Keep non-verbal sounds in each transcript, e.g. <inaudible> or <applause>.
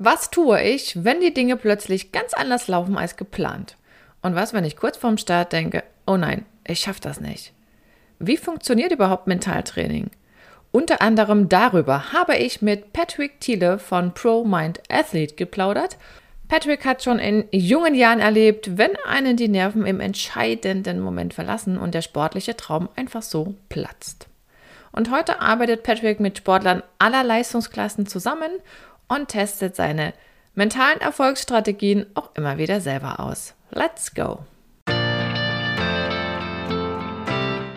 Was tue ich, wenn die Dinge plötzlich ganz anders laufen als geplant? Und was, wenn ich kurz vorm Start denke, oh nein, ich schaffe das nicht? Wie funktioniert überhaupt Mentaltraining? Unter anderem darüber habe ich mit Patrick Thiele von Pro Mind Athlete geplaudert. Patrick hat schon in jungen Jahren erlebt, wenn einen die Nerven im entscheidenden Moment verlassen und der sportliche Traum einfach so platzt. Und heute arbeitet Patrick mit Sportlern aller Leistungsklassen zusammen und testet seine mentalen Erfolgsstrategien auch immer wieder selber aus. Let's go!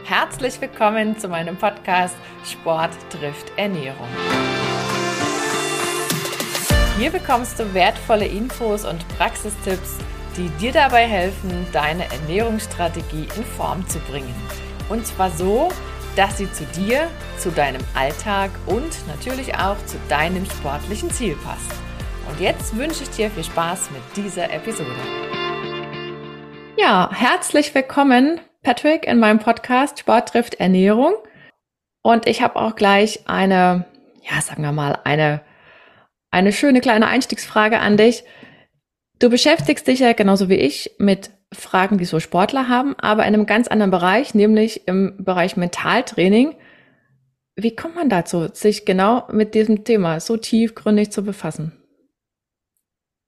Herzlich willkommen zu meinem Podcast Sport trifft Ernährung. Hier bekommst du wertvolle Infos und Praxistipps, die dir dabei helfen, deine Ernährungsstrategie in Form zu bringen. Und zwar so, dass sie zu dir, zu deinem Alltag und natürlich auch zu deinem sportlichen Ziel passt. Und jetzt wünsche ich dir viel Spaß mit dieser Episode. Ja, herzlich willkommen, Patrick, in meinem Podcast Sport trifft Ernährung. Und ich habe auch gleich eine, ja, sagen wir mal, eine, eine schöne kleine Einstiegsfrage an dich. Du beschäftigst dich ja genauso wie ich mit Fragen, die so Sportler haben, aber in einem ganz anderen Bereich, nämlich im Bereich Mentaltraining. Wie kommt man dazu, sich genau mit diesem Thema so tiefgründig zu befassen?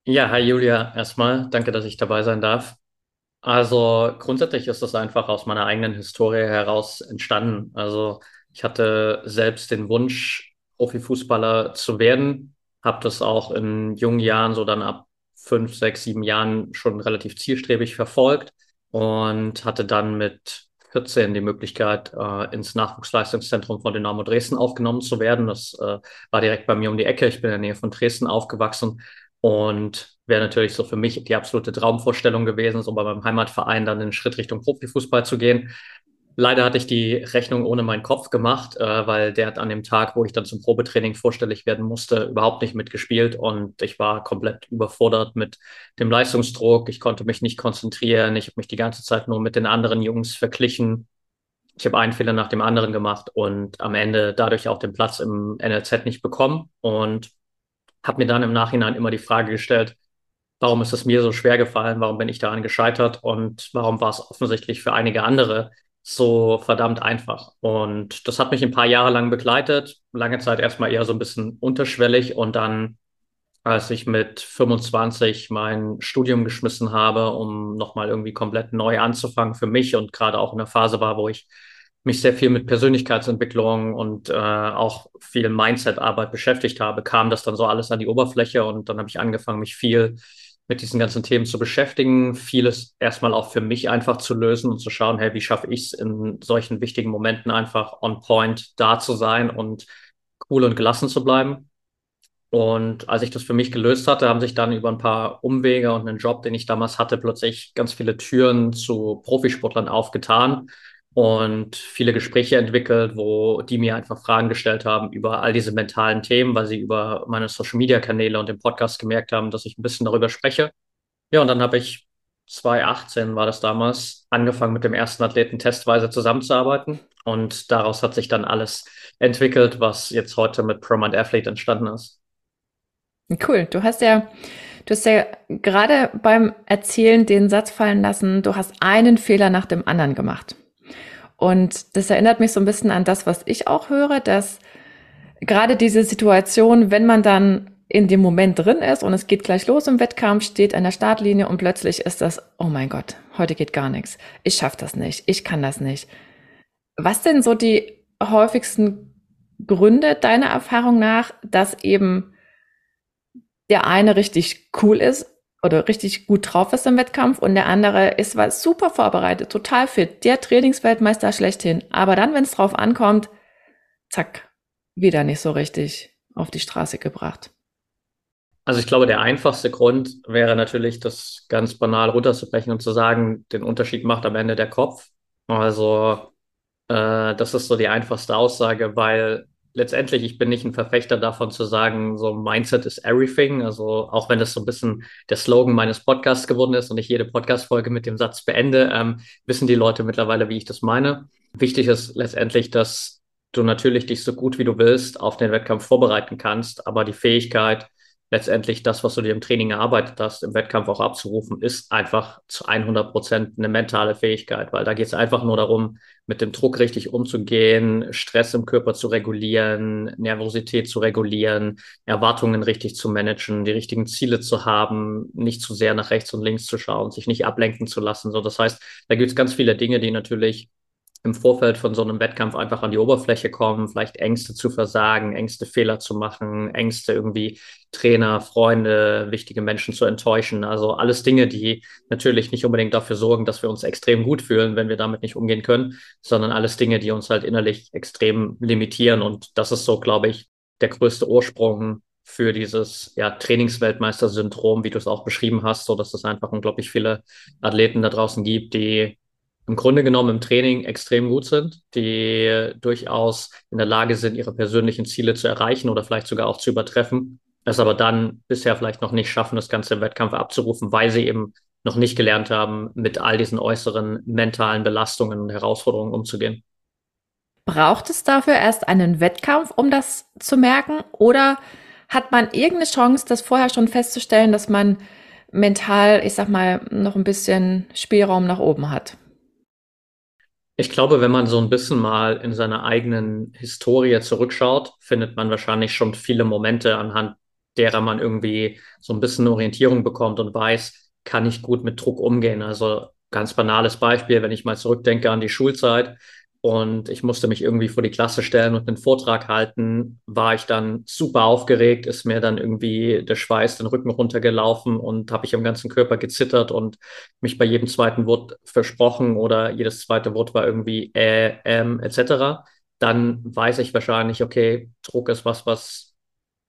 Ja, hi Julia, erstmal danke, dass ich dabei sein darf. Also grundsätzlich ist das einfach aus meiner eigenen Historie heraus entstanden. Also ich hatte selbst den Wunsch, Profifußballer zu werden, habe das auch in jungen Jahren so dann ab fünf, sechs, sieben Jahren schon relativ zielstrebig verfolgt und hatte dann mit 14 die Möglichkeit, äh, ins Nachwuchsleistungszentrum von Dynamo Dresden aufgenommen zu werden. Das äh, war direkt bei mir um die Ecke. Ich bin in der Nähe von Dresden aufgewachsen und wäre natürlich so für mich die absolute Traumvorstellung gewesen, so bei meinem Heimatverein dann den Schritt Richtung Profifußball zu gehen. Leider hatte ich die Rechnung ohne meinen Kopf gemacht, äh, weil der hat an dem Tag, wo ich dann zum Probetraining vorstellig werden musste, überhaupt nicht mitgespielt und ich war komplett überfordert mit dem Leistungsdruck. Ich konnte mich nicht konzentrieren. Ich habe mich die ganze Zeit nur mit den anderen Jungs verglichen. Ich habe einen Fehler nach dem anderen gemacht und am Ende dadurch auch den Platz im NLZ nicht bekommen und habe mir dann im Nachhinein immer die Frage gestellt, warum ist es mir so schwer gefallen? Warum bin ich daran gescheitert? Und warum war es offensichtlich für einige andere so verdammt einfach. Und das hat mich ein paar Jahre lang begleitet. Lange Zeit erstmal eher so ein bisschen unterschwellig und dann, als ich mit 25 mein Studium geschmissen habe, um nochmal irgendwie komplett neu anzufangen für mich und gerade auch in der Phase war, wo ich mich sehr viel mit Persönlichkeitsentwicklung und äh, auch viel Mindset-Arbeit beschäftigt habe, kam das dann so alles an die Oberfläche und dann habe ich angefangen, mich viel mit diesen ganzen Themen zu beschäftigen, vieles erstmal auch für mich einfach zu lösen und zu schauen, hey, wie schaffe ich es in solchen wichtigen Momenten einfach on point da zu sein und cool und gelassen zu bleiben. Und als ich das für mich gelöst hatte, haben sich dann über ein paar Umwege und einen Job, den ich damals hatte, plötzlich ganz viele Türen zu Profisportlern aufgetan und viele Gespräche entwickelt, wo die mir einfach Fragen gestellt haben über all diese mentalen Themen, weil sie über meine Social Media Kanäle und den Podcast gemerkt haben, dass ich ein bisschen darüber spreche. Ja, und dann habe ich 2018 war das damals, angefangen mit dem ersten Athleten testweise zusammenzuarbeiten. Und daraus hat sich dann alles entwickelt, was jetzt heute mit ProMind Athlete entstanden ist. Cool. Du hast ja, du hast ja gerade beim Erzählen den Satz fallen lassen, du hast einen Fehler nach dem anderen gemacht. Und das erinnert mich so ein bisschen an das, was ich auch höre, dass gerade diese Situation, wenn man dann in dem Moment drin ist und es geht gleich los im Wettkampf, steht an der Startlinie und plötzlich ist das, oh mein Gott, heute geht gar nichts. Ich schaffe das nicht, ich kann das nicht. Was denn so die häufigsten Gründe deiner Erfahrung nach, dass eben der eine richtig cool ist oder richtig gut drauf ist im Wettkampf und der andere ist war super vorbereitet, total fit, der Trainingsweltmeister schlechthin. Aber dann, wenn es drauf ankommt, zack, wieder nicht so richtig auf die Straße gebracht. Also ich glaube, der einfachste Grund wäre natürlich, das ganz banal runterzubrechen und zu sagen, den Unterschied macht am Ende der Kopf. Also äh, das ist so die einfachste Aussage, weil letztendlich, ich bin nicht ein Verfechter davon zu sagen, so Mindset is everything. Also auch wenn das so ein bisschen der Slogan meines Podcasts geworden ist und ich jede Podcast-Folge mit dem Satz beende, ähm, wissen die Leute mittlerweile, wie ich das meine. Wichtig ist letztendlich, dass du natürlich dich so gut wie du willst auf den Wettkampf vorbereiten kannst, aber die Fähigkeit, letztendlich das, was du dir im Training erarbeitet hast, im Wettkampf auch abzurufen, ist einfach zu 100 Prozent eine mentale Fähigkeit, weil da geht es einfach nur darum, mit dem Druck richtig umzugehen, Stress im Körper zu regulieren, Nervosität zu regulieren, Erwartungen richtig zu managen, die richtigen Ziele zu haben, nicht zu sehr nach rechts und links zu schauen, sich nicht ablenken zu lassen. So, das heißt, da gibt es ganz viele Dinge, die natürlich im Vorfeld von so einem Wettkampf einfach an die Oberfläche kommen, vielleicht Ängste zu versagen, Ängste Fehler zu machen, Ängste irgendwie Trainer, Freunde, wichtige Menschen zu enttäuschen. Also alles Dinge, die natürlich nicht unbedingt dafür sorgen, dass wir uns extrem gut fühlen, wenn wir damit nicht umgehen können, sondern alles Dinge, die uns halt innerlich extrem limitieren. Und das ist so, glaube ich, der größte Ursprung für dieses ja, Trainingsweltmeister-Syndrom, wie du es auch beschrieben hast, so dass es einfach unglaublich viele Athleten da draußen gibt, die im Grunde genommen im Training extrem gut sind, die durchaus in der Lage sind, ihre persönlichen Ziele zu erreichen oder vielleicht sogar auch zu übertreffen, es aber dann bisher vielleicht noch nicht schaffen, das Ganze im Wettkampf abzurufen, weil sie eben noch nicht gelernt haben, mit all diesen äußeren mentalen Belastungen und Herausforderungen umzugehen. Braucht es dafür erst einen Wettkampf, um das zu merken? Oder hat man irgendeine Chance, das vorher schon festzustellen, dass man mental, ich sag mal, noch ein bisschen Spielraum nach oben hat? Ich glaube, wenn man so ein bisschen mal in seiner eigenen Historie zurückschaut, findet man wahrscheinlich schon viele Momente, anhand derer man irgendwie so ein bisschen Orientierung bekommt und weiß, kann ich gut mit Druck umgehen. Also ganz banales Beispiel, wenn ich mal zurückdenke an die Schulzeit, und ich musste mich irgendwie vor die Klasse stellen und einen Vortrag halten, war ich dann super aufgeregt, ist mir dann irgendwie der Schweiß den Rücken runtergelaufen und habe ich am ganzen Körper gezittert und mich bei jedem zweiten Wort versprochen oder jedes zweite Wort war irgendwie äh, ähm, etc. Dann weiß ich wahrscheinlich, okay, Druck ist was, was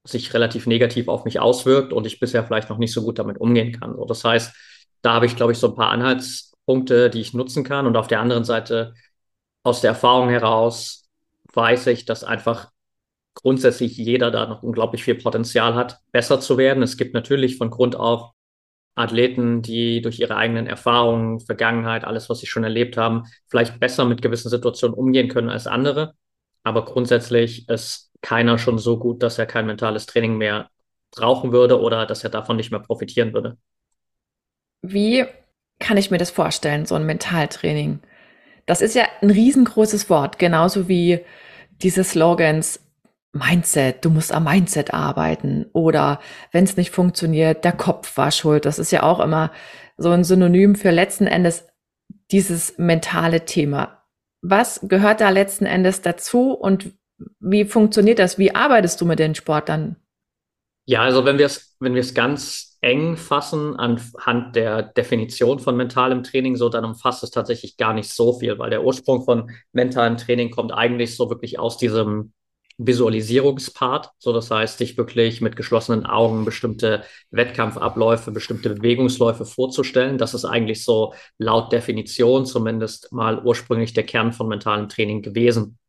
sich relativ negativ auf mich auswirkt und ich bisher vielleicht noch nicht so gut damit umgehen kann. So, das heißt, da habe ich, glaube ich, so ein paar Anhaltspunkte, die ich nutzen kann. Und auf der anderen Seite aus der Erfahrung heraus weiß ich, dass einfach grundsätzlich jeder da noch unglaublich viel Potenzial hat, besser zu werden. Es gibt natürlich von Grund auf Athleten, die durch ihre eigenen Erfahrungen, Vergangenheit, alles, was sie schon erlebt haben, vielleicht besser mit gewissen Situationen umgehen können als andere. Aber grundsätzlich ist keiner schon so gut, dass er kein mentales Training mehr brauchen würde oder dass er davon nicht mehr profitieren würde. Wie kann ich mir das vorstellen, so ein Mentaltraining? Das ist ja ein riesengroßes Wort, genauso wie diese Slogans Mindset, du musst am Mindset arbeiten oder wenn es nicht funktioniert, der Kopf war schuld. Das ist ja auch immer so ein Synonym für letzten Endes dieses mentale Thema. Was gehört da letzten Endes dazu und wie funktioniert das? Wie arbeitest du mit den Sportlern? Ja, also wenn wir es wenn wir es ganz eng fassen anhand der Definition von mentalem Training, so dann umfasst es tatsächlich gar nicht so viel, weil der Ursprung von mentalem Training kommt eigentlich so wirklich aus diesem Visualisierungspart. So, das heißt, dich wirklich mit geschlossenen Augen bestimmte Wettkampfabläufe, bestimmte Bewegungsläufe vorzustellen. Das ist eigentlich so laut Definition zumindest mal ursprünglich der Kern von mentalem Training gewesen.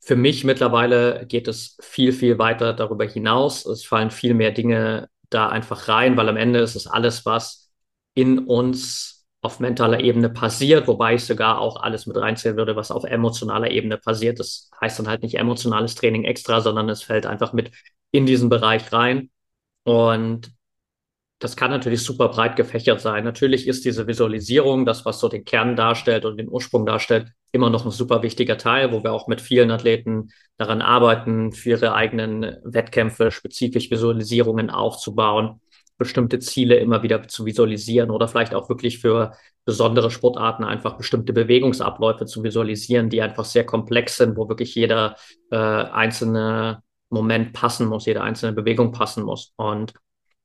Für mich mittlerweile geht es viel, viel weiter darüber hinaus. Es fallen viel mehr Dinge da einfach rein, weil am Ende ist es alles, was in uns auf mentaler Ebene passiert, wobei ich sogar auch alles mit reinzählen würde, was auf emotionaler Ebene passiert. Das heißt dann halt nicht emotionales Training extra, sondern es fällt einfach mit in diesen Bereich rein. Und das kann natürlich super breit gefächert sein. Natürlich ist diese Visualisierung, das, was so den Kern darstellt und den Ursprung darstellt, immer noch ein super wichtiger Teil, wo wir auch mit vielen Athleten daran arbeiten, für ihre eigenen Wettkämpfe spezifisch Visualisierungen aufzubauen, bestimmte Ziele immer wieder zu visualisieren oder vielleicht auch wirklich für besondere Sportarten einfach bestimmte Bewegungsabläufe zu visualisieren, die einfach sehr komplex sind, wo wirklich jeder äh, einzelne Moment passen muss, jede einzelne Bewegung passen muss. Und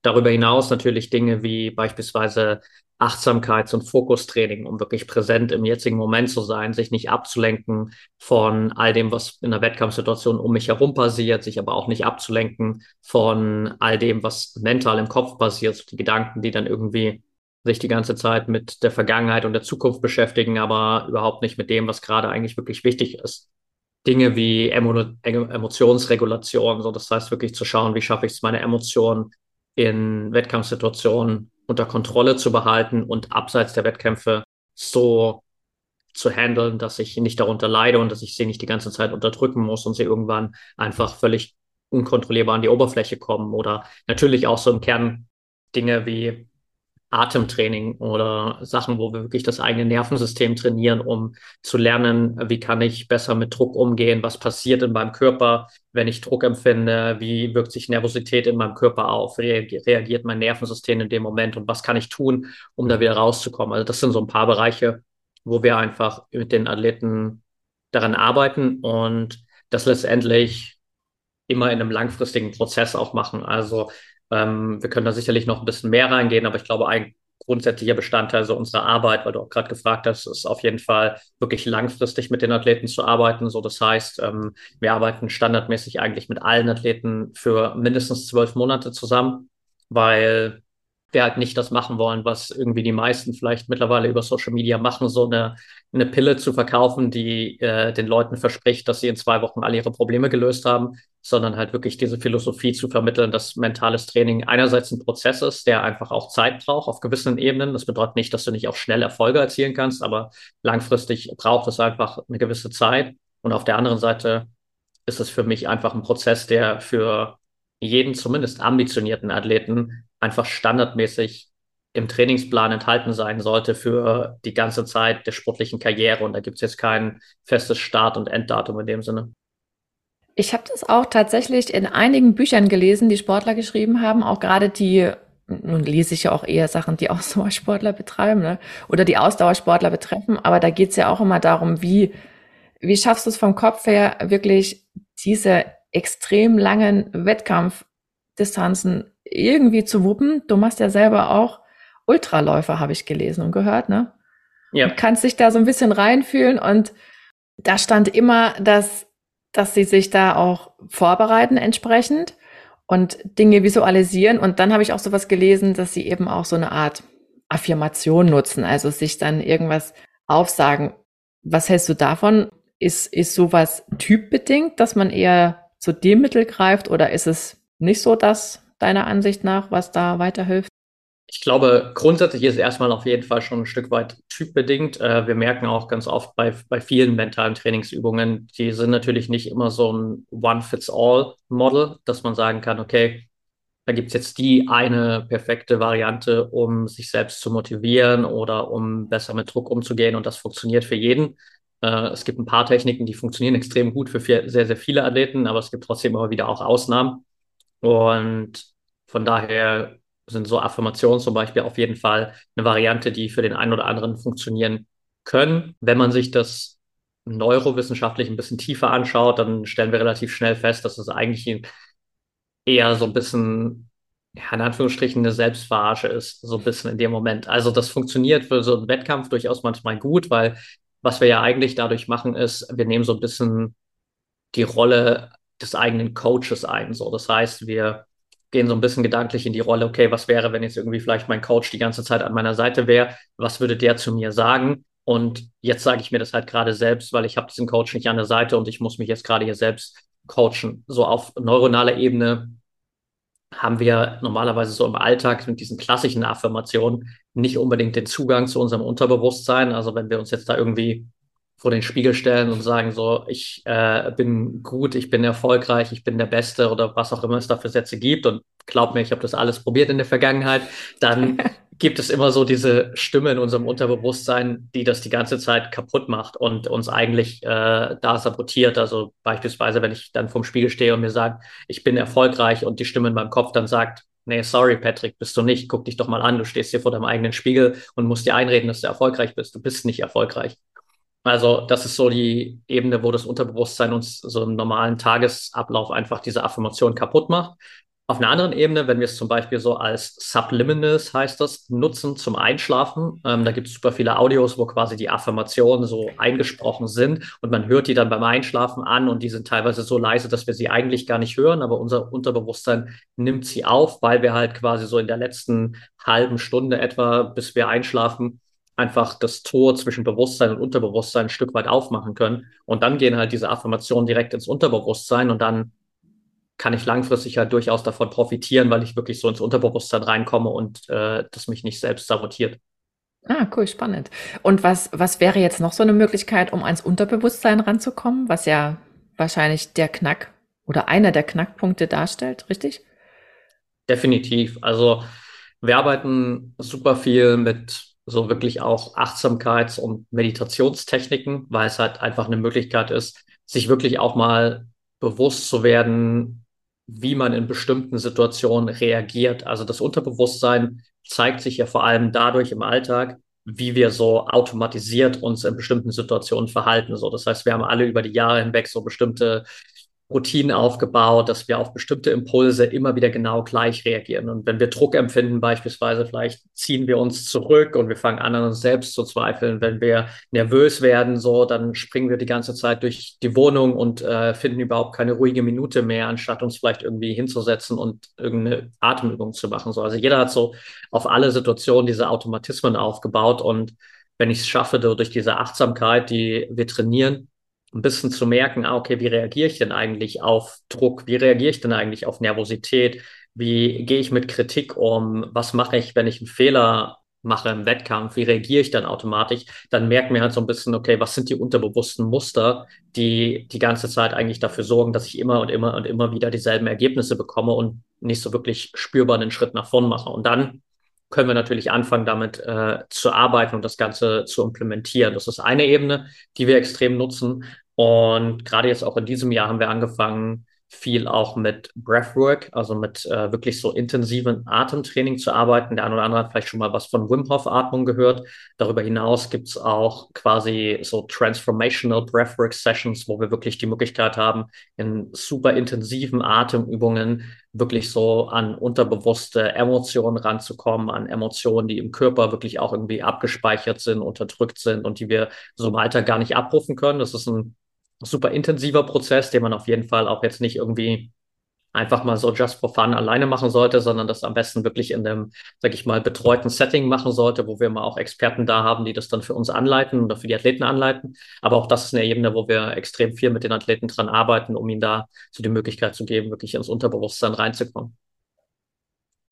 Darüber hinaus natürlich Dinge wie beispielsweise Achtsamkeits- und Fokustraining, um wirklich präsent im jetzigen Moment zu sein, sich nicht abzulenken von all dem, was in der Wettkampfsituation um mich herum passiert, sich aber auch nicht abzulenken von all dem, was mental im Kopf passiert, die Gedanken, die dann irgendwie sich die ganze Zeit mit der Vergangenheit und der Zukunft beschäftigen, aber überhaupt nicht mit dem, was gerade eigentlich wirklich wichtig ist. Dinge wie Emo Emotionsregulation, so das heißt wirklich zu schauen, wie schaffe ich es, meine Emotionen in Wettkampfsituationen unter Kontrolle zu behalten und abseits der Wettkämpfe so zu handeln, dass ich nicht darunter leide und dass ich sie nicht die ganze Zeit unterdrücken muss und sie irgendwann einfach völlig unkontrollierbar an die Oberfläche kommen oder natürlich auch so im Kern Dinge wie Atemtraining oder Sachen, wo wir wirklich das eigene Nervensystem trainieren, um zu lernen, wie kann ich besser mit Druck umgehen, was passiert in meinem Körper, wenn ich Druck empfinde, wie wirkt sich Nervosität in meinem Körper auf, reagiert mein Nervensystem in dem Moment und was kann ich tun, um da wieder rauszukommen. Also das sind so ein paar Bereiche, wo wir einfach mit den Athleten daran arbeiten und das letztendlich immer in einem langfristigen Prozess auch machen. Also ähm, wir können da sicherlich noch ein bisschen mehr reingehen, aber ich glaube, ein grundsätzlicher Bestandteil so unserer Arbeit, weil du auch gerade gefragt hast, ist auf jeden Fall wirklich langfristig mit den Athleten zu arbeiten. So, das heißt, ähm, wir arbeiten standardmäßig eigentlich mit allen Athleten für mindestens zwölf Monate zusammen, weil wir halt nicht das machen wollen, was irgendwie die meisten vielleicht mittlerweile über Social Media machen, so eine, eine Pille zu verkaufen, die äh, den Leuten verspricht, dass sie in zwei Wochen alle ihre Probleme gelöst haben, sondern halt wirklich diese Philosophie zu vermitteln, dass mentales Training einerseits ein Prozess ist, der einfach auch Zeit braucht auf gewissen Ebenen. Das bedeutet nicht, dass du nicht auch schnell Erfolge erzielen kannst, aber langfristig braucht es einfach eine gewisse Zeit. Und auf der anderen Seite ist es für mich einfach ein Prozess, der für jeden zumindest ambitionierten Athleten einfach standardmäßig im Trainingsplan enthalten sein sollte für die ganze Zeit der sportlichen Karriere. Und da gibt es jetzt kein festes Start- und Enddatum in dem Sinne. Ich habe das auch tatsächlich in einigen Büchern gelesen, die Sportler geschrieben haben, auch gerade die, nun lese ich ja auch eher Sachen, die <laughs> Ausdauersportler betreiben ne? oder die Ausdauersportler betreffen, aber da geht es ja auch immer darum, wie, wie schaffst du es vom Kopf her, wirklich diese extrem langen Wettkampfdistanzen irgendwie zu wuppen. Du machst ja selber auch Ultraläufer, habe ich gelesen und gehört, ne? Ja. Du kannst dich da so ein bisschen reinfühlen und da stand immer, dass, dass sie sich da auch vorbereiten entsprechend und Dinge visualisieren. Und dann habe ich auch sowas gelesen, dass sie eben auch so eine Art Affirmation nutzen, also sich dann irgendwas aufsagen. Was hältst du davon? Ist, ist sowas typbedingt, dass man eher zu dem Mittel greift oder ist es nicht so das deiner Ansicht nach, was da weiterhilft? Ich glaube, grundsätzlich ist es erstmal auf jeden Fall schon ein Stück weit typbedingt. Äh, wir merken auch ganz oft bei, bei vielen mentalen Trainingsübungen, die sind natürlich nicht immer so ein One-Fits-All-Model, dass man sagen kann, okay, da gibt es jetzt die eine perfekte Variante, um sich selbst zu motivieren oder um besser mit Druck umzugehen und das funktioniert für jeden. Äh, es gibt ein paar Techniken, die funktionieren extrem gut für sehr, sehr viele Athleten, aber es gibt trotzdem immer wieder auch Ausnahmen. Und von daher sind so Affirmationen zum Beispiel auf jeden Fall eine Variante, die für den einen oder anderen funktionieren können. Wenn man sich das neurowissenschaftlich ein bisschen tiefer anschaut, dann stellen wir relativ schnell fest, dass es eigentlich eher so ein bisschen, ja, in Anführungsstrichen, eine Selbstverarsche ist, so ein bisschen in dem Moment. Also das funktioniert für so einen Wettkampf durchaus manchmal gut, weil was wir ja eigentlich dadurch machen, ist, wir nehmen so ein bisschen die Rolle des eigenen Coaches ein. So, das heißt, wir gehen so ein bisschen gedanklich in die Rolle, okay, was wäre, wenn jetzt irgendwie vielleicht mein Coach die ganze Zeit an meiner Seite wäre? Was würde der zu mir sagen? Und jetzt sage ich mir das halt gerade selbst, weil ich habe diesen Coach nicht an der Seite und ich muss mich jetzt gerade hier selbst coachen. So auf neuronaler Ebene haben wir normalerweise so im Alltag mit diesen klassischen Affirmationen nicht unbedingt den Zugang zu unserem Unterbewusstsein. Also wenn wir uns jetzt da irgendwie vor den Spiegel stellen und sagen so, ich äh, bin gut, ich bin erfolgreich, ich bin der Beste oder was auch immer es da für Sätze gibt und glaub mir, ich habe das alles probiert in der Vergangenheit, dann <laughs> gibt es immer so diese Stimme in unserem Unterbewusstsein, die das die ganze Zeit kaputt macht und uns eigentlich äh, da sabotiert. Also beispielsweise, wenn ich dann vorm Spiegel stehe und mir sage, ich bin erfolgreich und die Stimme in meinem Kopf dann sagt, nee, sorry, Patrick, bist du nicht, guck dich doch mal an, du stehst hier vor deinem eigenen Spiegel und musst dir einreden, dass du erfolgreich bist. Du bist nicht erfolgreich. Also das ist so die Ebene, wo das Unterbewusstsein uns so im normalen Tagesablauf einfach diese Affirmation kaputt macht. Auf einer anderen Ebene, wenn wir es zum Beispiel so als Subliminals heißt das, nutzen zum Einschlafen, ähm, da gibt es super viele Audios, wo quasi die Affirmationen so eingesprochen sind und man hört die dann beim Einschlafen an und die sind teilweise so leise, dass wir sie eigentlich gar nicht hören, aber unser Unterbewusstsein nimmt sie auf, weil wir halt quasi so in der letzten halben Stunde etwa, bis wir einschlafen, einfach das Tor zwischen Bewusstsein und Unterbewusstsein ein Stück weit aufmachen können. Und dann gehen halt diese Affirmationen direkt ins Unterbewusstsein und dann kann ich langfristig halt durchaus davon profitieren, weil ich wirklich so ins Unterbewusstsein reinkomme und äh, das mich nicht selbst sabotiert. Ah, cool, spannend. Und was, was wäre jetzt noch so eine Möglichkeit, um ans Unterbewusstsein ranzukommen, was ja wahrscheinlich der Knack oder einer der Knackpunkte darstellt, richtig? Definitiv. Also wir arbeiten super viel mit so wirklich auch Achtsamkeits- und Meditationstechniken, weil es halt einfach eine Möglichkeit ist, sich wirklich auch mal bewusst zu werden, wie man in bestimmten Situationen reagiert. Also das Unterbewusstsein zeigt sich ja vor allem dadurch im Alltag, wie wir so automatisiert uns in bestimmten Situationen verhalten. So, das heißt, wir haben alle über die Jahre hinweg so bestimmte Routinen aufgebaut, dass wir auf bestimmte Impulse immer wieder genau gleich reagieren. Und wenn wir Druck empfinden, beispielsweise, vielleicht ziehen wir uns zurück und wir fangen an, an uns selbst zu zweifeln. Wenn wir nervös werden, so, dann springen wir die ganze Zeit durch die Wohnung und äh, finden überhaupt keine ruhige Minute mehr, anstatt uns vielleicht irgendwie hinzusetzen und irgendeine Atemübung zu machen. So, also jeder hat so auf alle Situationen diese Automatismen aufgebaut und wenn ich es schaffe, durch diese Achtsamkeit, die wir trainieren, ein bisschen zu merken, ah, okay, wie reagiere ich denn eigentlich auf Druck? Wie reagiere ich denn eigentlich auf Nervosität? Wie gehe ich mit Kritik um? Was mache ich, wenn ich einen Fehler mache im Wettkampf? Wie reagiere ich dann automatisch? Dann merken wir halt so ein bisschen, okay, was sind die unterbewussten Muster, die die ganze Zeit eigentlich dafür sorgen, dass ich immer und immer und immer wieder dieselben Ergebnisse bekomme und nicht so wirklich spürbar einen Schritt nach vorn mache. Und dann können wir natürlich anfangen, damit äh, zu arbeiten und das Ganze zu implementieren. Das ist eine Ebene, die wir extrem nutzen. Und gerade jetzt auch in diesem Jahr haben wir angefangen, viel auch mit Breathwork, also mit äh, wirklich so intensiven Atemtraining zu arbeiten. Der eine oder andere hat vielleicht schon mal was von Wim Hof Atmung gehört. Darüber hinaus gibt es auch quasi so Transformational Breathwork Sessions, wo wir wirklich die Möglichkeit haben, in super intensiven Atemübungen wirklich so an unterbewusste Emotionen ranzukommen, an Emotionen, die im Körper wirklich auch irgendwie abgespeichert sind, unterdrückt sind und die wir so im Alter gar nicht abrufen können. Das ist ein super intensiver Prozess, den man auf jeden Fall auch jetzt nicht irgendwie einfach mal so just for fun alleine machen sollte, sondern das am besten wirklich in einem, sag ich mal, betreuten Setting machen sollte, wo wir mal auch Experten da haben, die das dann für uns anleiten oder für die Athleten anleiten. Aber auch das ist eine Ebene, wo wir extrem viel mit den Athleten dran arbeiten, um ihnen da so die Möglichkeit zu geben, wirklich ins Unterbewusstsein reinzukommen.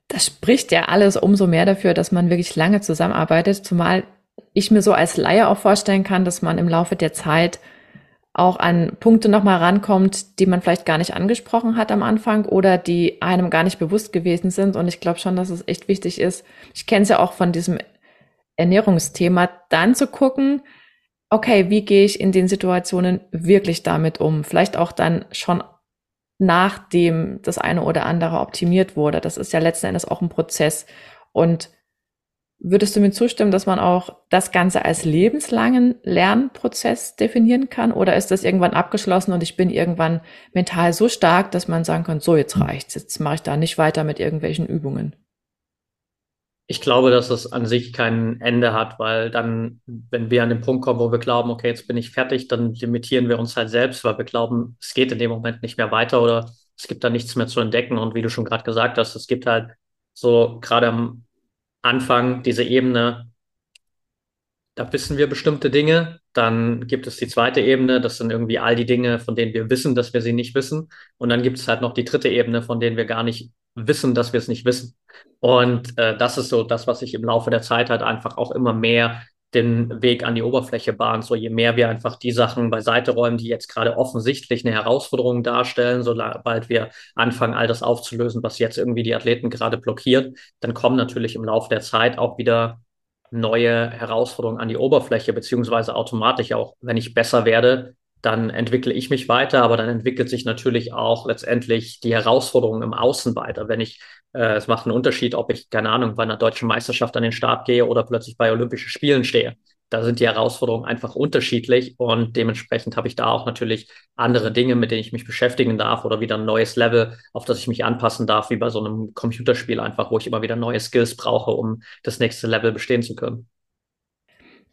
Das spricht ja alles umso mehr dafür, dass man wirklich lange zusammenarbeitet, zumal ich mir so als Laie auch vorstellen kann, dass man im Laufe der Zeit auch an Punkte nochmal rankommt, die man vielleicht gar nicht angesprochen hat am Anfang oder die einem gar nicht bewusst gewesen sind. Und ich glaube schon, dass es echt wichtig ist. Ich kenne es ja auch von diesem Ernährungsthema, dann zu gucken, okay, wie gehe ich in den Situationen wirklich damit um? Vielleicht auch dann schon nachdem das eine oder andere optimiert wurde. Das ist ja letzten Endes auch ein Prozess. Und Würdest du mir zustimmen, dass man auch das Ganze als lebenslangen Lernprozess definieren kann? Oder ist das irgendwann abgeschlossen und ich bin irgendwann mental so stark, dass man sagen kann, so jetzt reicht's, jetzt mache ich da nicht weiter mit irgendwelchen Übungen? Ich glaube, dass es an sich kein Ende hat, weil dann, wenn wir an den Punkt kommen, wo wir glauben, okay, jetzt bin ich fertig, dann limitieren wir uns halt selbst, weil wir glauben, es geht in dem Moment nicht mehr weiter oder es gibt da nichts mehr zu entdecken. Und wie du schon gerade gesagt hast, es gibt halt so gerade am Anfang, diese Ebene, da wissen wir bestimmte Dinge. Dann gibt es die zweite Ebene, das sind irgendwie all die Dinge, von denen wir wissen, dass wir sie nicht wissen. Und dann gibt es halt noch die dritte Ebene, von denen wir gar nicht wissen, dass wir es nicht wissen. Und äh, das ist so das, was sich im Laufe der Zeit halt einfach auch immer mehr den Weg an die Oberfläche bahnt. So je mehr wir einfach die Sachen beiseite räumen, die jetzt gerade offensichtlich eine Herausforderung darstellen, sobald wir anfangen, all das aufzulösen, was jetzt irgendwie die Athleten gerade blockiert, dann kommen natürlich im Laufe der Zeit auch wieder neue Herausforderungen an die Oberfläche, beziehungsweise automatisch auch, wenn ich besser werde, dann entwickle ich mich weiter, aber dann entwickelt sich natürlich auch letztendlich die Herausforderung im Außen weiter. Wenn ich, äh, es macht einen Unterschied, ob ich, keine Ahnung, bei einer deutschen Meisterschaft an den Start gehe oder plötzlich bei Olympischen Spielen stehe. Da sind die Herausforderungen einfach unterschiedlich und dementsprechend habe ich da auch natürlich andere Dinge, mit denen ich mich beschäftigen darf oder wieder ein neues Level, auf das ich mich anpassen darf, wie bei so einem Computerspiel einfach, wo ich immer wieder neue Skills brauche, um das nächste Level bestehen zu können.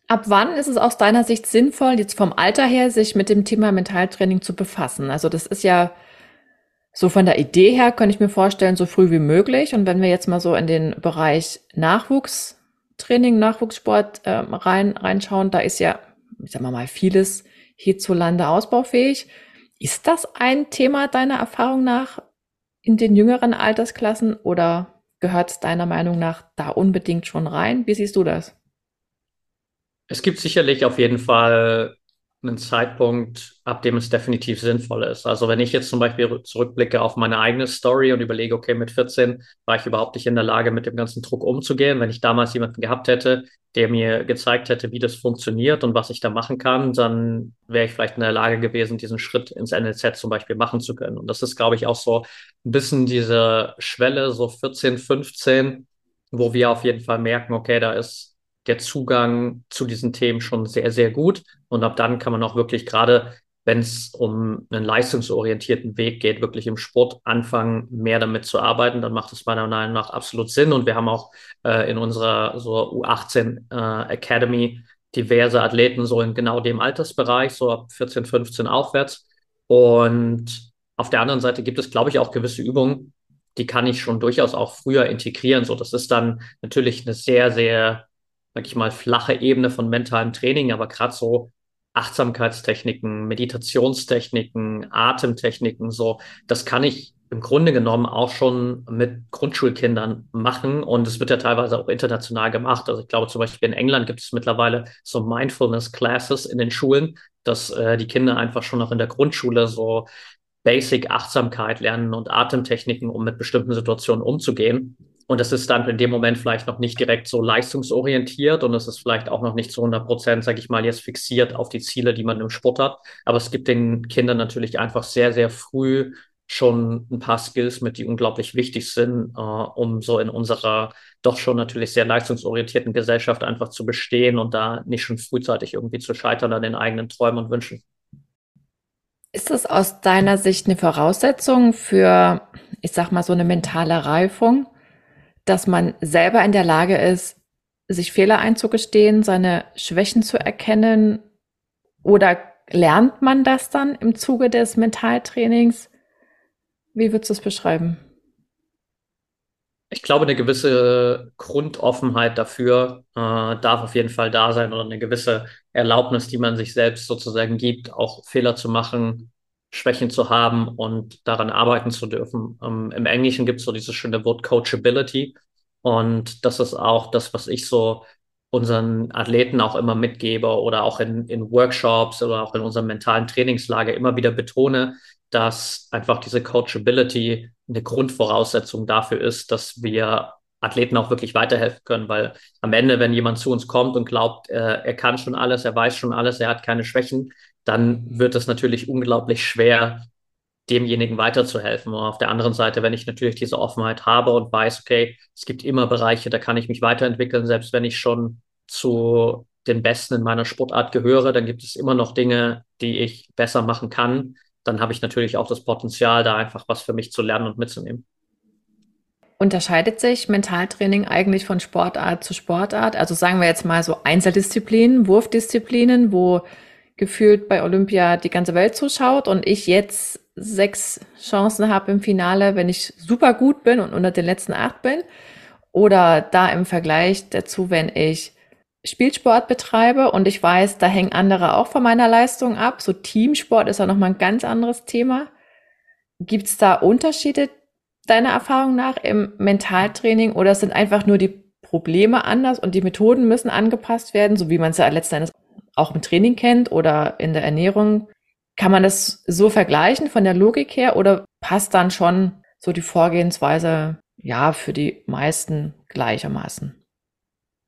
Ab wann ist es aus deiner Sicht sinnvoll, jetzt vom Alter her, sich mit dem Thema Mentaltraining zu befassen? Also das ist ja so von der Idee her, könnte ich mir vorstellen, so früh wie möglich. Und wenn wir jetzt mal so in den Bereich Nachwuchstraining, Nachwuchssport äh, rein, reinschauen, da ist ja, ich sag mal mal, vieles hierzulande ausbaufähig. Ist das ein Thema deiner Erfahrung nach in den jüngeren Altersklassen oder gehört es deiner Meinung nach da unbedingt schon rein? Wie siehst du das? Es gibt sicherlich auf jeden Fall ein Zeitpunkt, ab dem es definitiv sinnvoll ist. Also wenn ich jetzt zum Beispiel zurückblicke auf meine eigene Story und überlege, okay, mit 14 war ich überhaupt nicht in der Lage, mit dem ganzen Druck umzugehen. Wenn ich damals jemanden gehabt hätte, der mir gezeigt hätte, wie das funktioniert und was ich da machen kann, dann wäre ich vielleicht in der Lage gewesen, diesen Schritt ins NLZ zum Beispiel machen zu können. Und das ist, glaube ich, auch so ein bisschen diese Schwelle, so 14, 15, wo wir auf jeden Fall merken, okay, da ist der Zugang zu diesen Themen schon sehr, sehr gut. Und ab dann kann man auch wirklich gerade, wenn es um einen leistungsorientierten Weg geht, wirklich im Sport anfangen, mehr damit zu arbeiten. Dann macht es meiner Meinung nach absolut Sinn. Und wir haben auch äh, in unserer so U18 äh, Academy diverse Athleten so in genau dem Altersbereich, so ab 14, 15 aufwärts. Und auf der anderen Seite gibt es, glaube ich, auch gewisse Übungen, die kann ich schon durchaus auch früher integrieren. So, das ist dann natürlich eine sehr, sehr sag ich mal, flache Ebene von mentalem Training, aber gerade so Achtsamkeitstechniken, Meditationstechniken, Atemtechniken, so, das kann ich im Grunde genommen auch schon mit Grundschulkindern machen und es wird ja teilweise auch international gemacht. Also ich glaube zum Beispiel in England gibt es mittlerweile so Mindfulness Classes in den Schulen, dass äh, die Kinder einfach schon noch in der Grundschule so Basic Achtsamkeit lernen und Atemtechniken, um mit bestimmten Situationen umzugehen. Und es ist dann in dem Moment vielleicht noch nicht direkt so leistungsorientiert und es ist vielleicht auch noch nicht zu 100 Prozent, sage ich mal, jetzt fixiert auf die Ziele, die man im Sport hat. Aber es gibt den Kindern natürlich einfach sehr, sehr früh schon ein paar Skills mit, die unglaublich wichtig sind, äh, um so in unserer doch schon natürlich sehr leistungsorientierten Gesellschaft einfach zu bestehen und da nicht schon frühzeitig irgendwie zu scheitern an den eigenen Träumen und Wünschen. Ist das aus deiner Sicht eine Voraussetzung für, ich sag mal, so eine mentale Reifung? Dass man selber in der Lage ist, sich Fehler einzugestehen, seine Schwächen zu erkennen? Oder lernt man das dann im Zuge des Mentaltrainings? Wie würdest du es beschreiben? Ich glaube, eine gewisse Grundoffenheit dafür äh, darf auf jeden Fall da sein oder eine gewisse Erlaubnis, die man sich selbst sozusagen gibt, auch Fehler zu machen, Schwächen zu haben und daran arbeiten zu dürfen. Ähm, Im Englischen gibt es so dieses schöne Wort Coachability. Und das ist auch das, was ich so unseren Athleten auch immer mitgebe oder auch in, in Workshops oder auch in unserem mentalen Trainingslager immer wieder betone, dass einfach diese Coachability eine Grundvoraussetzung dafür ist, dass wir Athleten auch wirklich weiterhelfen können, weil am Ende, wenn jemand zu uns kommt und glaubt, äh, er kann schon alles, er weiß schon alles, er hat keine Schwächen, dann wird es natürlich unglaublich schwer, demjenigen weiterzuhelfen. Und auf der anderen Seite, wenn ich natürlich diese Offenheit habe und weiß, okay, es gibt immer Bereiche, da kann ich mich weiterentwickeln, selbst wenn ich schon zu den Besten in meiner Sportart gehöre, dann gibt es immer noch Dinge, die ich besser machen kann. Dann habe ich natürlich auch das Potenzial, da einfach was für mich zu lernen und mitzunehmen. Unterscheidet sich Mentaltraining eigentlich von Sportart zu Sportart? Also sagen wir jetzt mal so Einzeldisziplinen, Wurfdisziplinen, wo gefühlt bei Olympia die ganze Welt zuschaut und ich jetzt sechs Chancen habe im Finale, wenn ich super gut bin und unter den letzten acht bin. Oder da im Vergleich dazu, wenn ich Spielsport betreibe und ich weiß, da hängen andere auch von meiner Leistung ab. So Teamsport ist ja nochmal ein ganz anderes Thema. Gibt es da Unterschiede deiner Erfahrung nach im Mentaltraining oder sind einfach nur die Probleme anders und die Methoden müssen angepasst werden, so wie man es ja letzten Endes auch im Training kennt oder in der Ernährung? Kann man das so vergleichen von der Logik her oder passt dann schon so die Vorgehensweise ja für die meisten gleichermaßen?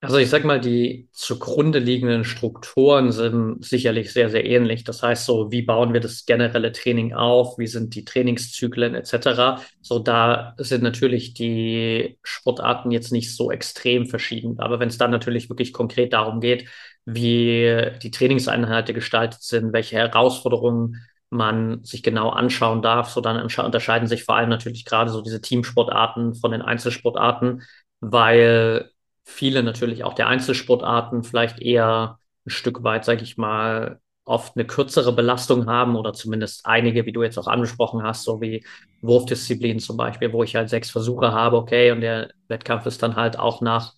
Also ich sag mal, die zugrunde liegenden Strukturen sind sicherlich sehr, sehr ähnlich. Das heißt so, wie bauen wir das generelle Training auf? Wie sind die Trainingszyklen etc.? So, da sind natürlich die Sportarten jetzt nicht so extrem verschieden. Aber wenn es dann natürlich wirklich konkret darum geht, wie die Trainingseinheiten gestaltet sind, welche Herausforderungen man sich genau anschauen darf, so dann unterscheiden sich vor allem natürlich gerade so diese Teamsportarten von den Einzelsportarten, weil viele natürlich auch der Einzelsportarten vielleicht eher ein Stück weit, sage ich mal, oft eine kürzere Belastung haben oder zumindest einige, wie du jetzt auch angesprochen hast, so wie Wurfdisziplinen zum Beispiel, wo ich halt sechs Versuche habe, okay, und der Wettkampf ist dann halt auch nach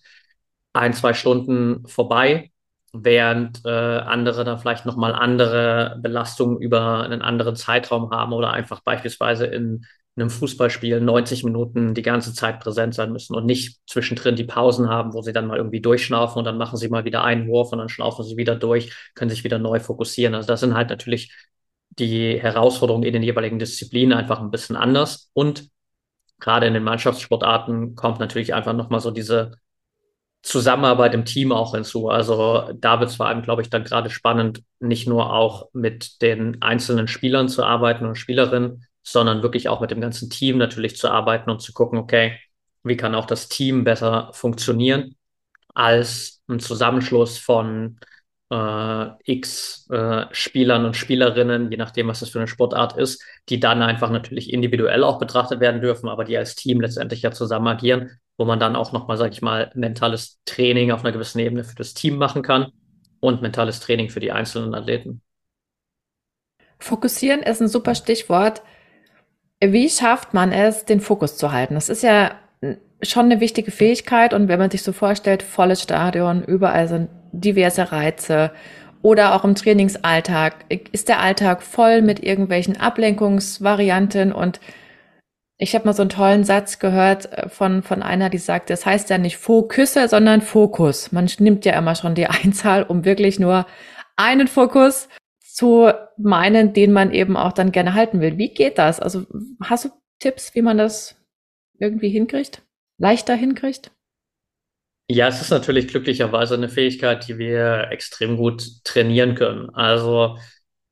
ein, zwei Stunden vorbei, während äh, andere dann vielleicht nochmal andere Belastungen über einen anderen Zeitraum haben oder einfach beispielsweise in in einem Fußballspiel 90 Minuten die ganze Zeit präsent sein müssen und nicht zwischendrin die Pausen haben, wo sie dann mal irgendwie durchschnaufen und dann machen sie mal wieder einen Wurf und dann schnaufen sie wieder durch, können sich wieder neu fokussieren. Also das sind halt natürlich die Herausforderungen in den jeweiligen Disziplinen einfach ein bisschen anders. Und gerade in den Mannschaftssportarten kommt natürlich einfach nochmal so diese Zusammenarbeit im Team auch hinzu. Also da wird es vor allem, glaube ich, dann gerade spannend, nicht nur auch mit den einzelnen Spielern zu arbeiten und Spielerinnen, sondern wirklich auch mit dem ganzen Team natürlich zu arbeiten und zu gucken, okay, wie kann auch das Team besser funktionieren als ein Zusammenschluss von äh, x äh, Spielern und Spielerinnen, je nachdem, was das für eine Sportart ist, die dann einfach natürlich individuell auch betrachtet werden dürfen, aber die als Team letztendlich ja zusammen agieren wo man dann auch nochmal, sage ich mal, mentales Training auf einer gewissen Ebene für das Team machen kann und mentales Training für die einzelnen Athleten. Fokussieren ist ein super Stichwort. Wie schafft man es, den Fokus zu halten? Das ist ja schon eine wichtige Fähigkeit und wenn man sich so vorstellt, volles Stadion, überall sind diverse Reize oder auch im Trainingsalltag, ist der Alltag voll mit irgendwelchen Ablenkungsvarianten und ich habe mal so einen tollen Satz gehört äh, von, von einer, die sagt, das heißt ja nicht Fokusse, sondern Fokus. Man nimmt ja immer schon die <laughs> Einzahl, um wirklich nur einen Fokus zu meinen, den man eben auch dann gerne halten will. Wie geht das? Also hast du Tipps, wie man das irgendwie hinkriegt? Leichter hinkriegt? Ja, es ist natürlich glücklicherweise eine Fähigkeit, die wir extrem gut trainieren können. Also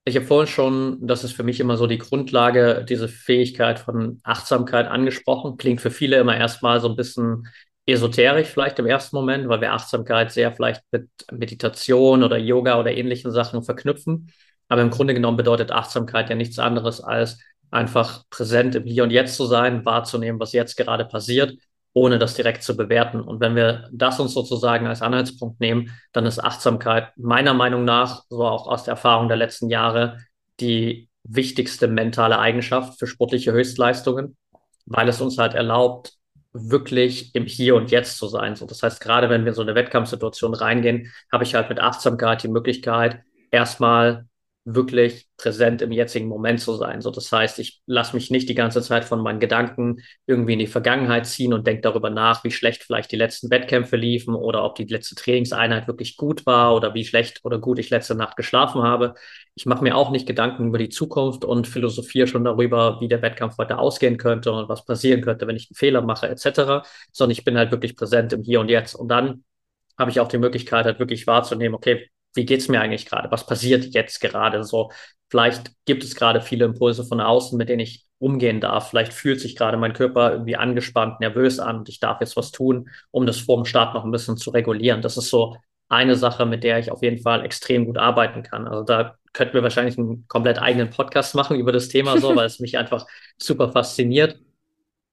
ich habe vorhin schon, das ist für mich immer so die Grundlage, diese Fähigkeit von Achtsamkeit angesprochen. Klingt für viele immer erstmal so ein bisschen esoterisch vielleicht im ersten Moment, weil wir Achtsamkeit sehr vielleicht mit Meditation oder Yoga oder ähnlichen Sachen verknüpfen. Aber im Grunde genommen bedeutet Achtsamkeit ja nichts anderes als einfach präsent im Hier und Jetzt zu sein, wahrzunehmen, was jetzt gerade passiert ohne das direkt zu bewerten. Und wenn wir das uns sozusagen als Anhaltspunkt nehmen, dann ist Achtsamkeit meiner Meinung nach, so auch aus der Erfahrung der letzten Jahre, die wichtigste mentale Eigenschaft für sportliche Höchstleistungen, weil es uns halt erlaubt, wirklich im Hier und Jetzt zu sein. So, das heißt, gerade wenn wir in so eine Wettkampfsituation reingehen, habe ich halt mit Achtsamkeit die Möglichkeit, erstmal wirklich präsent im jetzigen Moment zu sein. So, das heißt, ich lasse mich nicht die ganze Zeit von meinen Gedanken irgendwie in die Vergangenheit ziehen und denke darüber nach, wie schlecht vielleicht die letzten Wettkämpfe liefen oder ob die letzte Trainingseinheit wirklich gut war oder wie schlecht oder gut ich letzte Nacht geschlafen habe. Ich mache mir auch nicht Gedanken über die Zukunft und philosophiere schon darüber, wie der Wettkampf heute ausgehen könnte und was passieren könnte, wenn ich einen Fehler mache, etc., sondern ich bin halt wirklich präsent im Hier und Jetzt. Und dann habe ich auch die Möglichkeit, halt wirklich wahrzunehmen, okay, wie geht's mir eigentlich gerade? Was passiert jetzt gerade? So, vielleicht gibt es gerade viele Impulse von außen, mit denen ich umgehen darf. Vielleicht fühlt sich gerade mein Körper irgendwie angespannt, nervös an und ich darf jetzt was tun, um das vor dem Start noch ein bisschen zu regulieren. Das ist so eine Sache, mit der ich auf jeden Fall extrem gut arbeiten kann. Also da könnten wir wahrscheinlich einen komplett eigenen Podcast machen über das Thema so, weil es mich <laughs> einfach super fasziniert.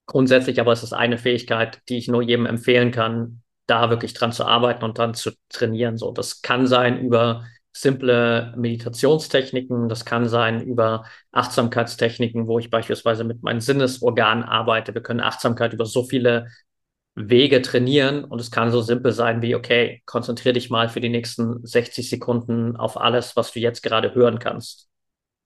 Grundsätzlich aber ist es eine Fähigkeit, die ich nur jedem empfehlen kann, da wirklich dran zu arbeiten und dran zu trainieren. So, das kann sein über simple Meditationstechniken, das kann sein über Achtsamkeitstechniken, wo ich beispielsweise mit meinen Sinnesorganen arbeite. Wir können Achtsamkeit über so viele Wege trainieren und es kann so simpel sein wie, okay, konzentriere dich mal für die nächsten 60 Sekunden auf alles, was du jetzt gerade hören kannst.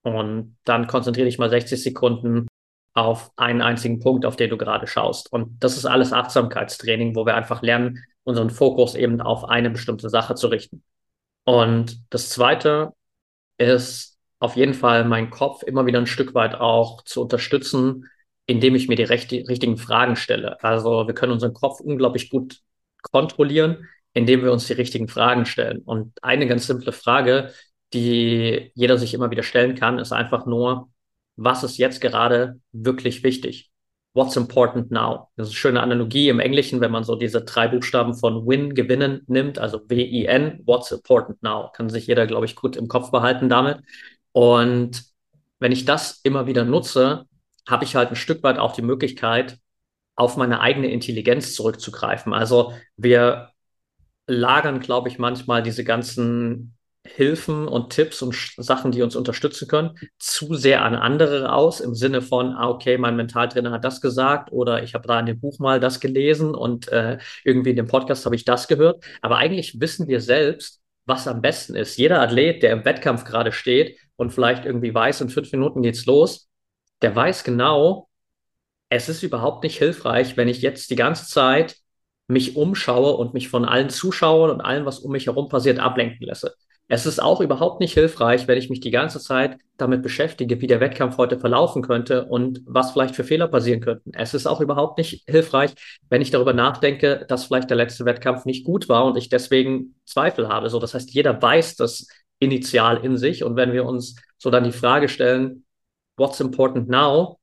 Und dann konzentriere dich mal 60 Sekunden auf einen einzigen Punkt, auf den du gerade schaust. Und das ist alles Achtsamkeitstraining, wo wir einfach lernen, unseren Fokus eben auf eine bestimmte Sache zu richten. Und das Zweite ist auf jeden Fall meinen Kopf immer wieder ein Stück weit auch zu unterstützen, indem ich mir die recht, richtigen Fragen stelle. Also wir können unseren Kopf unglaublich gut kontrollieren, indem wir uns die richtigen Fragen stellen. Und eine ganz simple Frage, die jeder sich immer wieder stellen kann, ist einfach nur, was ist jetzt gerade wirklich wichtig? What's important now? Das ist eine schöne Analogie im Englischen, wenn man so diese drei Buchstaben von win, gewinnen nimmt, also W-I-N, what's important now? Kann sich jeder, glaube ich, gut im Kopf behalten damit. Und wenn ich das immer wieder nutze, habe ich halt ein Stück weit auch die Möglichkeit, auf meine eigene Intelligenz zurückzugreifen. Also wir lagern, glaube ich, manchmal diese ganzen Hilfen und Tipps und Sachen, die uns unterstützen können, zu sehr an andere aus, im Sinne von, ah, okay, mein Mentaltrainer hat das gesagt oder ich habe da in dem Buch mal das gelesen und äh, irgendwie in dem Podcast habe ich das gehört. Aber eigentlich wissen wir selbst, was am besten ist. Jeder Athlet, der im Wettkampf gerade steht und vielleicht irgendwie weiß, in fünf Minuten geht's los, der weiß genau, es ist überhaupt nicht hilfreich, wenn ich jetzt die ganze Zeit mich umschaue und mich von allen Zuschauern und allem, was um mich herum passiert, ablenken lasse. Es ist auch überhaupt nicht hilfreich, wenn ich mich die ganze Zeit damit beschäftige, wie der Wettkampf heute verlaufen könnte und was vielleicht für Fehler passieren könnten. Es ist auch überhaupt nicht hilfreich, wenn ich darüber nachdenke, dass vielleicht der letzte Wettkampf nicht gut war und ich deswegen Zweifel habe. So, das heißt, jeder weiß das initial in sich. Und wenn wir uns so dann die Frage stellen, what's important now?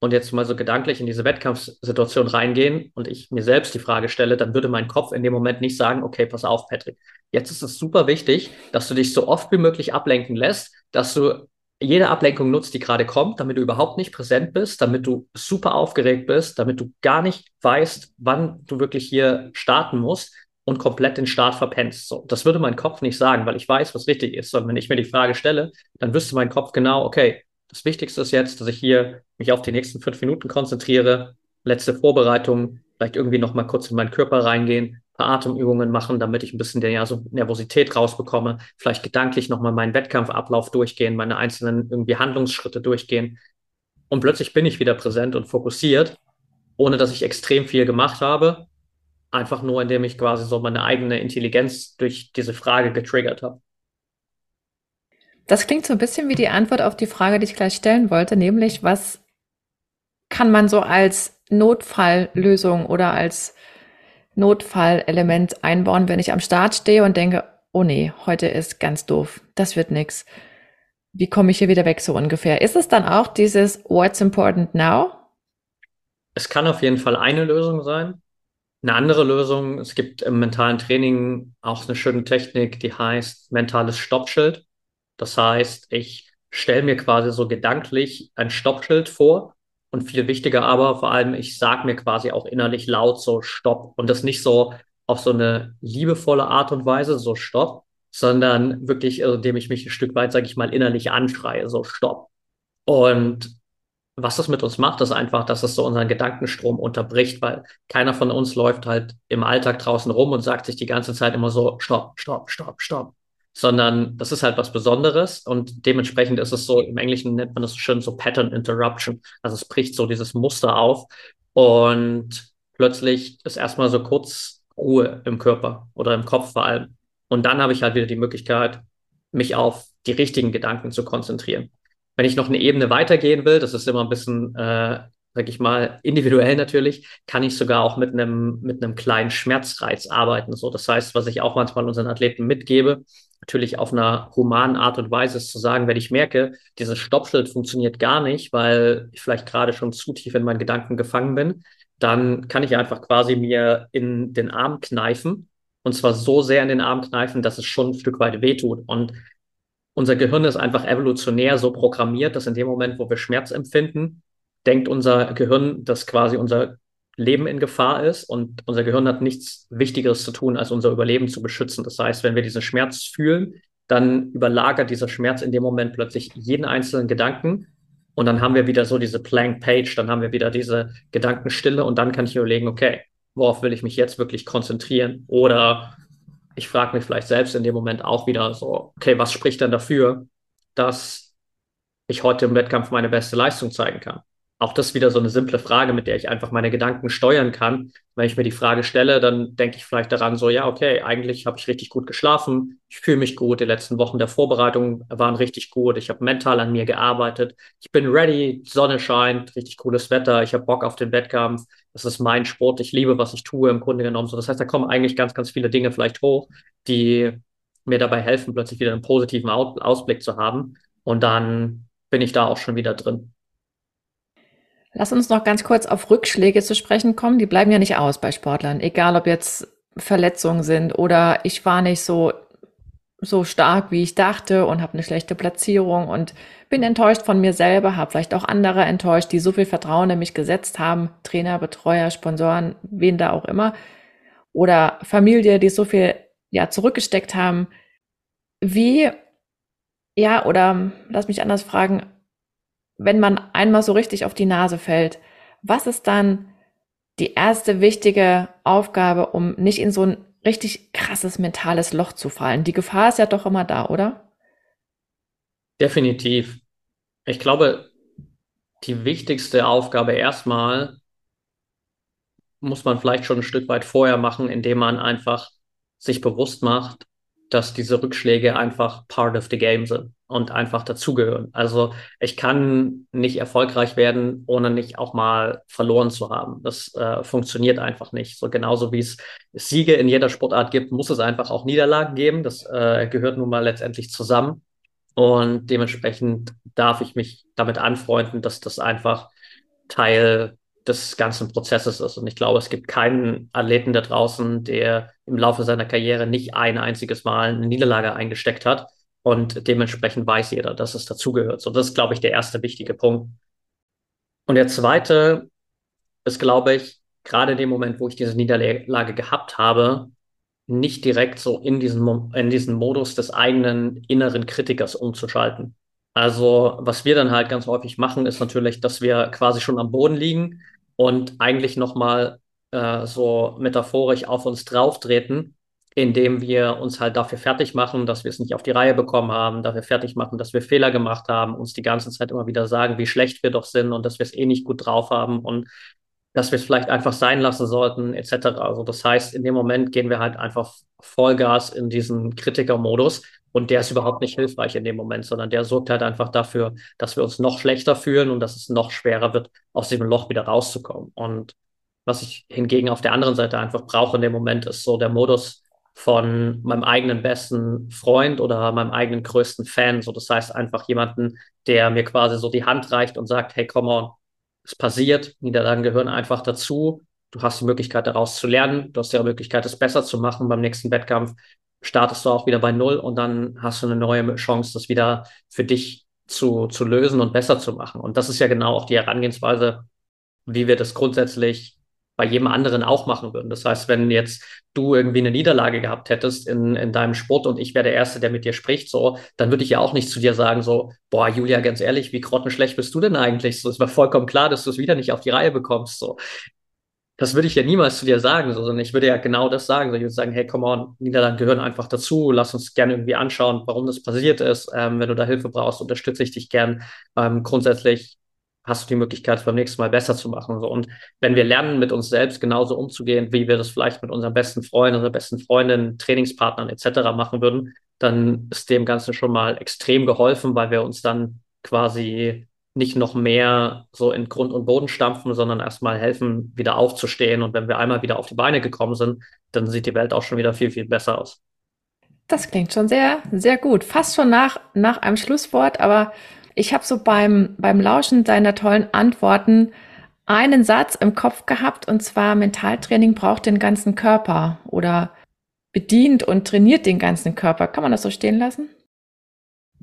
Und jetzt mal so gedanklich in diese Wettkampfsituation reingehen und ich mir selbst die Frage stelle, dann würde mein Kopf in dem Moment nicht sagen, okay, pass auf, Patrick, jetzt ist es super wichtig, dass du dich so oft wie möglich ablenken lässt, dass du jede Ablenkung nutzt, die gerade kommt, damit du überhaupt nicht präsent bist, damit du super aufgeregt bist, damit du gar nicht weißt, wann du wirklich hier starten musst und komplett den Start verpennst. So, das würde mein Kopf nicht sagen, weil ich weiß, was richtig ist. Und wenn ich mir die Frage stelle, dann wüsste mein Kopf genau, okay, das Wichtigste ist jetzt, dass ich hier mich auf die nächsten fünf Minuten konzentriere, letzte Vorbereitung, vielleicht irgendwie noch mal kurz in meinen Körper reingehen, paar Atemübungen machen, damit ich ein bisschen der Nervosität rausbekomme, vielleicht gedanklich noch mal meinen Wettkampfablauf durchgehen, meine einzelnen irgendwie Handlungsschritte durchgehen. Und plötzlich bin ich wieder präsent und fokussiert, ohne dass ich extrem viel gemacht habe, einfach nur indem ich quasi so meine eigene Intelligenz durch diese Frage getriggert habe. Das klingt so ein bisschen wie die Antwort auf die Frage, die ich gleich stellen wollte, nämlich was kann man so als Notfalllösung oder als Notfallelement einbauen, wenn ich am Start stehe und denke, oh nee, heute ist ganz doof, das wird nix. Wie komme ich hier wieder weg so ungefähr? Ist es dann auch dieses What's important now? Es kann auf jeden Fall eine Lösung sein. Eine andere Lösung, es gibt im mentalen Training auch eine schöne Technik, die heißt mentales Stoppschild. Das heißt, ich stelle mir quasi so gedanklich ein Stoppschild vor und viel wichtiger aber vor allem, ich sage mir quasi auch innerlich laut so Stopp und das nicht so auf so eine liebevolle Art und Weise, so Stopp, sondern wirklich, indem ich mich ein Stück weit, sage ich mal, innerlich anschreie, so Stopp. Und was das mit uns macht, ist einfach, dass es so unseren Gedankenstrom unterbricht, weil keiner von uns läuft halt im Alltag draußen rum und sagt sich die ganze Zeit immer so Stopp, Stopp, Stopp, Stopp sondern das ist halt was Besonderes und dementsprechend ist es so, im Englischen nennt man das schön so Pattern Interruption. Also es bricht so dieses Muster auf und plötzlich ist erstmal so kurz Ruhe im Körper oder im Kopf vor allem. Und dann habe ich halt wieder die Möglichkeit, mich auf die richtigen Gedanken zu konzentrieren. Wenn ich noch eine Ebene weitergehen will, das ist immer ein bisschen, äh, sag ich mal, <laughs> individuell natürlich, kann ich sogar auch mit einem, mit einem kleinen Schmerzreiz arbeiten. So, das heißt, was ich auch manchmal unseren Athleten mitgebe, natürlich auf einer humanen Art und Weise ist zu sagen, wenn ich merke, dieses Stoppschild funktioniert gar nicht, weil ich vielleicht gerade schon zu tief in meinen Gedanken gefangen bin, dann kann ich einfach quasi mir in den Arm kneifen und zwar so sehr in den Arm kneifen, dass es schon ein Stück weit wehtut. Und unser Gehirn ist einfach evolutionär so programmiert, dass in dem Moment, wo wir Schmerz empfinden, denkt unser Gehirn, dass quasi unser Leben in Gefahr ist und unser Gehirn hat nichts Wichtigeres zu tun, als unser Überleben zu beschützen. Das heißt, wenn wir diesen Schmerz fühlen, dann überlagert dieser Schmerz in dem Moment plötzlich jeden einzelnen Gedanken und dann haben wir wieder so diese Blank Page, dann haben wir wieder diese Gedankenstille und dann kann ich überlegen, okay, worauf will ich mich jetzt wirklich konzentrieren? Oder ich frage mich vielleicht selbst in dem Moment auch wieder so, okay, was spricht denn dafür, dass ich heute im Wettkampf meine beste Leistung zeigen kann? Auch das wieder so eine simple Frage, mit der ich einfach meine Gedanken steuern kann. Wenn ich mir die Frage stelle, dann denke ich vielleicht daran so, ja, okay, eigentlich habe ich richtig gut geschlafen, ich fühle mich gut, die letzten Wochen der Vorbereitung waren richtig gut, ich habe mental an mir gearbeitet, ich bin ready, Sonne scheint, richtig cooles Wetter, ich habe Bock auf den Wettkampf, das ist mein Sport, ich liebe, was ich tue im Grunde genommen. So, das heißt, da kommen eigentlich ganz, ganz viele Dinge vielleicht hoch, die mir dabei helfen, plötzlich wieder einen positiven Ausblick zu haben. Und dann bin ich da auch schon wieder drin. Lass uns noch ganz kurz auf Rückschläge zu sprechen kommen. Die bleiben ja nicht aus bei Sportlern, egal ob jetzt Verletzungen sind oder ich war nicht so so stark, wie ich dachte und habe eine schlechte Platzierung und bin enttäuscht von mir selber, habe vielleicht auch andere enttäuscht, die so viel Vertrauen in mich gesetzt haben, Trainer, Betreuer, Sponsoren, wen da auch immer oder Familie, die so viel ja zurückgesteckt haben. Wie ja, oder lass mich anders fragen, wenn man einmal so richtig auf die Nase fällt, was ist dann die erste wichtige Aufgabe, um nicht in so ein richtig krasses mentales Loch zu fallen? Die Gefahr ist ja doch immer da, oder? Definitiv. Ich glaube, die wichtigste Aufgabe erstmal muss man vielleicht schon ein Stück weit vorher machen, indem man einfach sich bewusst macht, dass diese Rückschläge einfach part of the game sind und einfach dazugehören. Also ich kann nicht erfolgreich werden, ohne nicht auch mal verloren zu haben. Das äh, funktioniert einfach nicht. So genauso wie es Siege in jeder Sportart gibt, muss es einfach auch Niederlagen geben. Das äh, gehört nun mal letztendlich zusammen. Und dementsprechend darf ich mich damit anfreunden, dass das einfach Teil des ganzen Prozesses ist. Und ich glaube, es gibt keinen Athleten da draußen, der im Laufe seiner Karriere nicht ein einziges Mal eine Niederlage eingesteckt hat. Und dementsprechend weiß jeder, dass es dazugehört. So, das ist, glaube ich, der erste wichtige Punkt. Und der zweite ist, glaube ich, gerade in dem Moment, wo ich diese Niederlage gehabt habe, nicht direkt so in diesen, in diesen Modus des eigenen inneren Kritikers umzuschalten. Also, was wir dann halt ganz häufig machen, ist natürlich, dass wir quasi schon am Boden liegen und eigentlich nochmal äh, so metaphorisch auf uns drauftreten, indem wir uns halt dafür fertig machen, dass wir es nicht auf die Reihe bekommen haben, dafür fertig machen, dass wir Fehler gemacht haben, uns die ganze Zeit immer wieder sagen, wie schlecht wir doch sind und dass wir es eh nicht gut drauf haben und dass wir es vielleicht einfach sein lassen sollten, etc. Also das heißt, in dem Moment gehen wir halt einfach Vollgas in diesen Kritikermodus und der ist überhaupt nicht hilfreich in dem Moment, sondern der sorgt halt einfach dafür, dass wir uns noch schlechter fühlen und dass es noch schwerer wird, aus diesem Loch wieder rauszukommen. Und was ich hingegen auf der anderen Seite einfach brauche in dem Moment, ist so der Modus von meinem eigenen besten Freund oder meinem eigenen größten Fan. So, das heißt einfach jemanden, der mir quasi so die Hand reicht und sagt, hey, come on, es passiert, Niederlagen gehören einfach dazu. Du hast die Möglichkeit, daraus zu lernen. Du hast die Möglichkeit, es besser zu machen beim nächsten Wettkampf startest du auch wieder bei Null und dann hast du eine neue Chance, das wieder für dich zu, zu lösen und besser zu machen. Und das ist ja genau auch die Herangehensweise, wie wir das grundsätzlich bei jedem anderen auch machen würden. Das heißt, wenn jetzt du irgendwie eine Niederlage gehabt hättest in, in deinem Sport und ich wäre der Erste, der mit dir spricht, so, dann würde ich ja auch nicht zu dir sagen, so, boah, Julia, ganz ehrlich, wie grottenschlecht bist du denn eigentlich? So, es war vollkommen klar, dass du es wieder nicht auf die Reihe bekommst. So das würde ich ja niemals zu dir sagen, sondern ich würde ja genau das sagen. Ich würde sagen, hey, come on, Niederlande gehören einfach dazu. Lass uns gerne irgendwie anschauen, warum das passiert ist. Ähm, wenn du da Hilfe brauchst, unterstütze ich dich gern. Ähm, grundsätzlich hast du die Möglichkeit, es beim nächsten Mal besser zu machen. Und wenn wir lernen, mit uns selbst genauso umzugehen, wie wir das vielleicht mit unseren besten Freunden, unserer besten Freundin, Trainingspartnern etc. machen würden, dann ist dem Ganzen schon mal extrem geholfen, weil wir uns dann quasi nicht noch mehr so in Grund und Boden stampfen, sondern erstmal helfen, wieder aufzustehen. Und wenn wir einmal wieder auf die Beine gekommen sind, dann sieht die Welt auch schon wieder viel, viel besser aus. Das klingt schon sehr, sehr gut. Fast schon nach, nach einem Schlusswort, aber ich habe so beim, beim Lauschen deiner tollen Antworten einen Satz im Kopf gehabt, und zwar Mentaltraining braucht den ganzen Körper oder bedient und trainiert den ganzen Körper. Kann man das so stehen lassen?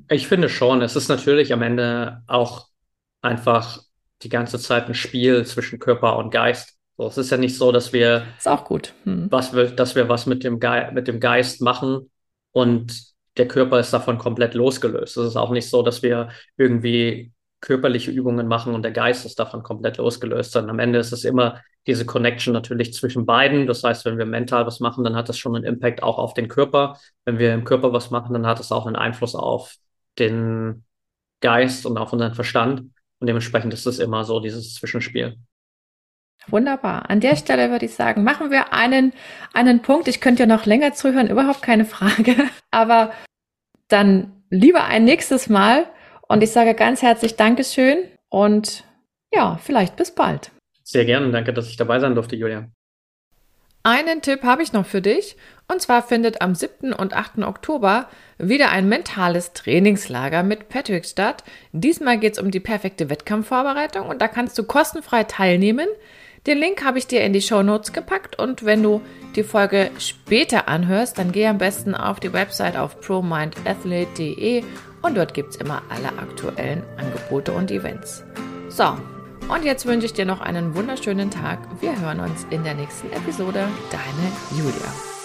Ich finde schon. Es ist natürlich am Ende auch einfach die ganze Zeit ein Spiel zwischen Körper und Geist. So, es ist ja nicht so, dass wir ist auch gut, hm. was wir, dass wir was mit dem, Ge mit dem Geist machen und der Körper ist davon komplett losgelöst. Es ist auch nicht so, dass wir irgendwie körperliche Übungen machen und der Geist ist davon komplett losgelöst, sondern am Ende ist es immer diese Connection natürlich zwischen beiden. Das heißt, wenn wir mental was machen, dann hat das schon einen Impact auch auf den Körper. Wenn wir im Körper was machen, dann hat es auch einen Einfluss auf den Geist und auf unseren Verstand. Und dementsprechend ist es immer so dieses Zwischenspiel. Wunderbar. An der Stelle würde ich sagen, machen wir einen, einen Punkt. Ich könnte ja noch länger zuhören, überhaupt keine Frage. <laughs> Aber dann lieber ein nächstes Mal. Und ich sage ganz herzlich Dankeschön und ja, vielleicht bis bald. Sehr gerne. Danke, dass ich dabei sein durfte, Julia. Einen Tipp habe ich noch für dich. Und zwar findet am 7. und 8. Oktober wieder ein mentales Trainingslager mit Patrick statt. Diesmal geht es um die perfekte Wettkampfvorbereitung und da kannst du kostenfrei teilnehmen. Den Link habe ich dir in die Show Notes gepackt und wenn du die Folge später anhörst, dann geh am besten auf die Website auf promindathlete.de und dort gibt es immer alle aktuellen Angebote und Events. So, und jetzt wünsche ich dir noch einen wunderschönen Tag. Wir hören uns in der nächsten Episode. Deine Julia.